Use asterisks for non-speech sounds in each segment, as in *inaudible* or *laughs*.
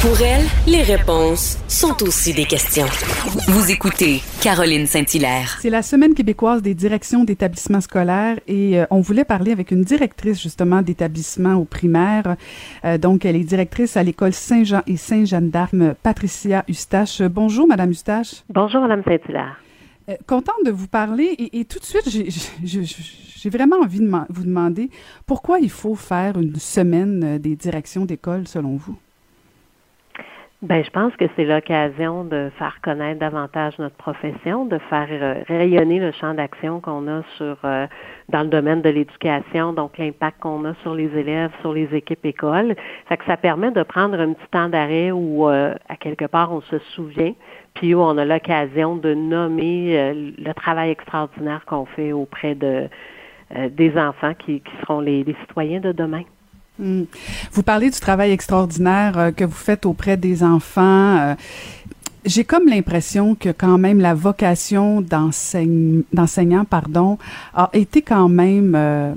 Pour elle, les réponses sont aussi des questions. Vous écoutez Caroline Saint-Hilaire. C'est la semaine québécoise des directions d'établissements scolaires et euh, on voulait parler avec une directrice justement d'établissement au primaire. Euh, donc, elle est directrice à l'école Saint-Jean et Saint-Jeanne d'Armes, Patricia Eustache. Bonjour, Madame Eustache. Bonjour, Madame Saint-Hilaire. Euh, contente de vous parler et, et tout de suite, j'ai vraiment envie de vous demander pourquoi il faut faire une semaine des directions d'école selon vous? Ben, je pense que c'est l'occasion de faire connaître davantage notre profession, de faire euh, rayonner le champ d'action qu'on a sur euh, dans le domaine de l'éducation, donc l'impact qu'on a sur les élèves, sur les équipes écoles. Ça que ça permet de prendre un petit temps d'arrêt où euh, à quelque part on se souvient, puis où on a l'occasion de nommer le travail extraordinaire qu'on fait auprès de des enfants qui, qui seront les citoyens de demain. Hmm. Vous parlez du travail extraordinaire euh, que vous faites auprès des enfants. Euh, j'ai comme l'impression que quand même la vocation d'enseignant pardon a été quand même euh,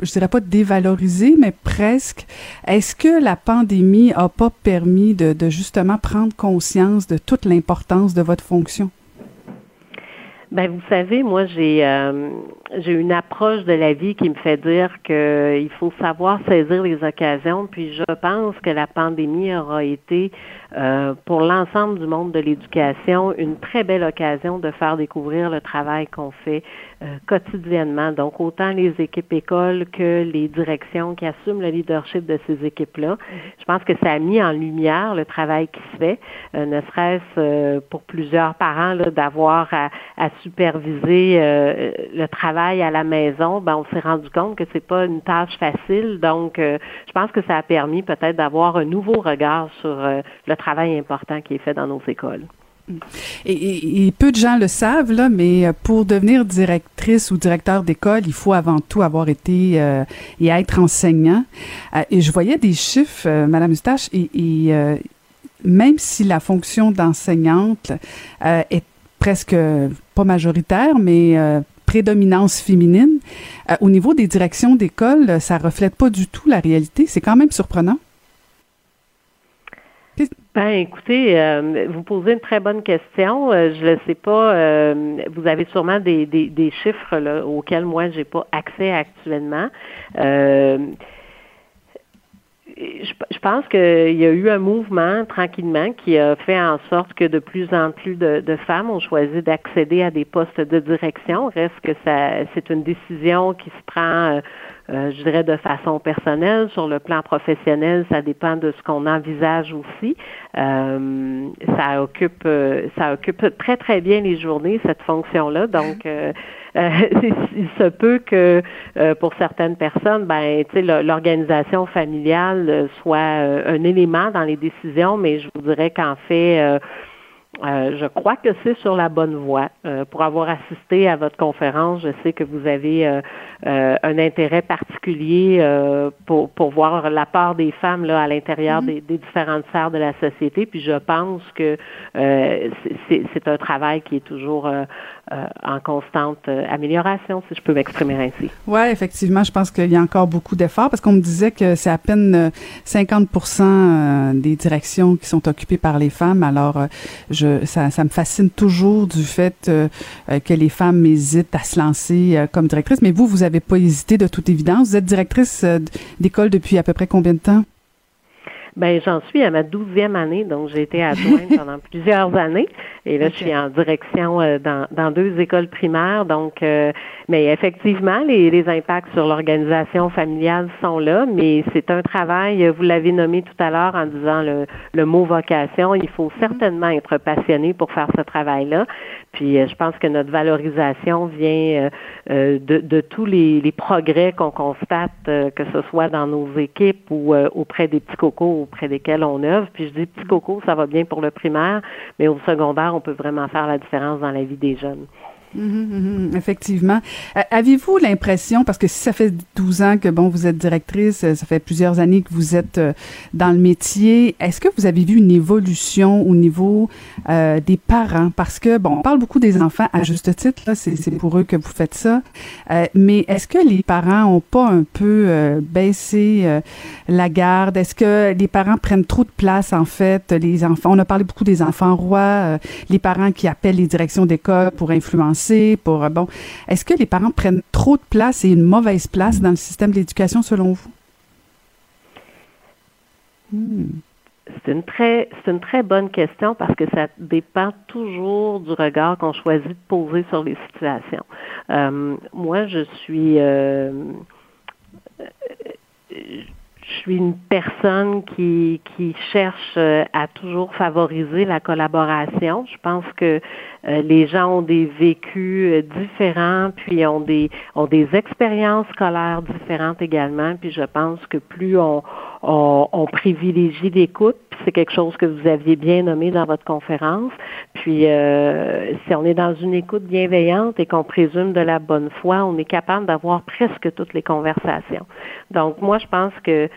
je dirais pas dévalorisée mais presque est-ce que la pandémie a pas permis de, de justement prendre conscience de toute l'importance de votre fonction? Ben vous savez, moi j'ai euh, j'ai une approche de la vie qui me fait dire qu'il faut savoir saisir les occasions. Puis je pense que la pandémie aura été euh, pour l'ensemble du monde de l'éducation une très belle occasion de faire découvrir le travail qu'on fait euh, quotidiennement. Donc autant les équipes écoles que les directions qui assument le leadership de ces équipes-là. Je pense que ça a mis en lumière le travail qui se fait, ne serait-ce pour plusieurs parents d'avoir à, à superviser euh, le travail à la maison, ben on s'est rendu compte que c'est pas une tâche facile. Donc, euh, je pense que ça a permis peut-être d'avoir un nouveau regard sur euh, le travail important qui est fait dans nos écoles. Et, peu de gens le savent, là, mais pour devenir directrice ou directeur d'école, il faut avant tout avoir été et être enseignant. et je voyais des chiffres, Madame Eustache, et même si la fonction d'enseignante est presque pas majoritaire, mais euh, prédominance féminine. Euh, au niveau des directions d'école, ça reflète pas du tout la réalité. C'est quand même surprenant. Ben, écoutez, euh, vous posez une très bonne question. je ne sais pas. vous avez sûrement des, chiffres auxquels moi j'ai pas accès actuellement je, pense qu'il y a eu un mouvement tranquillement qui a fait en sorte que de plus en plus de, femmes ont choisi d'accéder à des postes de direction. Reste que ça, c'est une décision qui se prend, euh, euh, je dirais, de façon personnelle. Sur le plan professionnel, ça dépend de ce qu'on envisage aussi. Euh, ça occupe, ça occupe très très bien les journées cette fonction-là. Donc euh, *laughs* il se peut que euh, pour certaines personnes, ben, l'organisation familiale euh, soit un élément dans les décisions, mais je vous dirais qu'en fait, euh, je crois que c'est sur la bonne voie. Euh, pour avoir assisté à votre conférence, je sais que vous avez euh, un intérêt particulier pour, pour voir la part des femmes là, à l'intérieur mm-hmm. des, différentes sphères de la société. Puis je pense que c'est un travail qui est toujours en constante amélioration, si je peux m'exprimer ainsi. Oui, effectivement, je pense qu'il y a encore beaucoup d'efforts parce qu'on me disait que c'est à peine 50% des directions qui sont occupées par les femmes. Alors, je ça, me fascine toujours du fait euh, euh, que les femmes hésitent à se lancer euh, comme directrice. Mais vous, vous n'avez pas hésité de toute évidence. Vous êtes directrice d'école depuis à peu près combien de temps? Ben, j'en suis à ma douzième année, donc j'ai été adjointe *laughs* pendant plusieurs années. Et là, je suis en direction dans, dans, deux écoles primaires. Donc, mais effectivement, les, les impacts sur l'organisation familiale sont là, mais c'est un travail, vous l'avez nommé tout à l'heure en disant le, le mot vocation. Il faut certainement être passionné pour faire ce travail-là. Puis, je pense que notre valorisation vient de, de, tous les, les progrès qu'on constate, que ce soit dans nos équipes ou auprès des petits cocos auprès desquels on œuvre. Puis je dis petit coco, ça va bien pour le primaire, mais au secondaire, on peut vraiment faire la différence dans la vie des jeunes. Mhm, mhm, effectivement. Euh, avez-vous l'impression, parce que si ça fait 12 ans que bon vous êtes directrice, euh, ça fait plusieurs années que vous êtes euh, dans le métier, est-ce que vous avez vu une évolution au niveau des parents? Parce que bon, on parle beaucoup des enfants à juste titre, c'est, pour eux que vous faites ça, mais est-ce que les parents ont pas un peu baissé la garde? Est-ce que les parents prennent trop de place en fait? Les enfants, on a parlé beaucoup des enfants rois, les parents qui appellent les directions d'école pour influencer euh. Est-ce que les parents prennent trop de place et une mauvaise place dans le système de l'éducation selon vous? Hmm. C'est une très c'est une très bonne question parce que ça dépend toujours du regard qu'on choisit de poser sur les situations. Euh, moi, je suis euh, je suis une personne qui, qui cherche à toujours favoriser la collaboration. Je pense que euh, les gens ont des vécus euh, différents, puis ont des ont des expériences scolaires différentes également. Puis je pense que plus on, on, privilégie l'écoute, c'est quelque chose que vous aviez bien nommé dans votre conférence. Puis euh, si on est dans une écoute bienveillante et qu'on présume de la bonne foi, on est capable d'avoir presque toutes les conversations. Donc moi, je pense que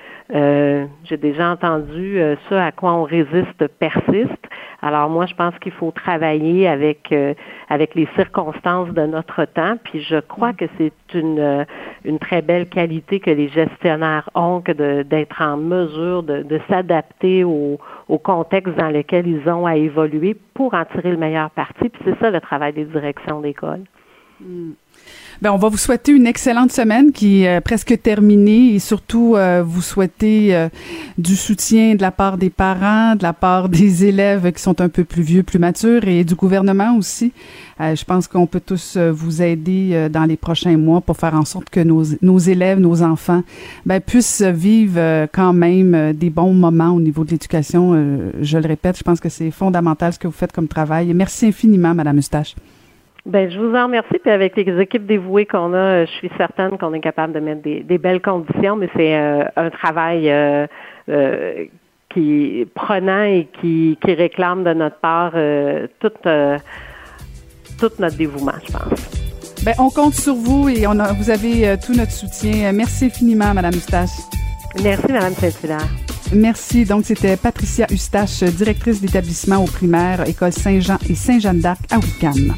j'ai déjà entendu ce à quoi on résiste persiste. Alors moi, je pense qu'il faut travailler avec euh, avec les circonstances de notre temps. Puis je crois que c'est une euh, une très belle qualité que les gestionnaires ont que d'être en mesure de, de s'adapter au, au contexte dans lequel ils ont à évoluer pour en tirer le meilleur parti. Puis c'est ça le travail des directions d'école. Ben, on va vous souhaiter une excellente semaine qui est euh, presque terminée et surtout euh, vous souhaiter euh, du soutien de la part des parents, de la part *laughs* des élèves qui sont un peu plus vieux, plus matures et du gouvernement aussi. je pense qu'on peut tous vous aider dans les prochains mois pour faire en sorte que nos, nos élèves, nos enfants, ben, puissent vivre quand même des bons moments au niveau de l'éducation. je le répète, je pense que c'est fondamental ce que vous faites comme travail. merci infiniment, Madame Eustache. Ben, je vous en remercie. Puis avec les équipes dévouées qu'on a, je suis certaine qu'on est capable de mettre des, belles conditions, mais c'est euh, un travail euh, euh, qui prenant et qui, qui réclame de notre part tout, tout notre dévouement, je pense. Ben, on compte sur vous et on a, vous avez tout notre soutien. Merci infiniment, Madame Eustache. Merci, Madame Saint-Hilaire. Merci. Donc, c'était Patricia Eustache, directrice d'établissement au primaire, École Saint-Jean et Saint-Jeanne d'Arc à Wickham.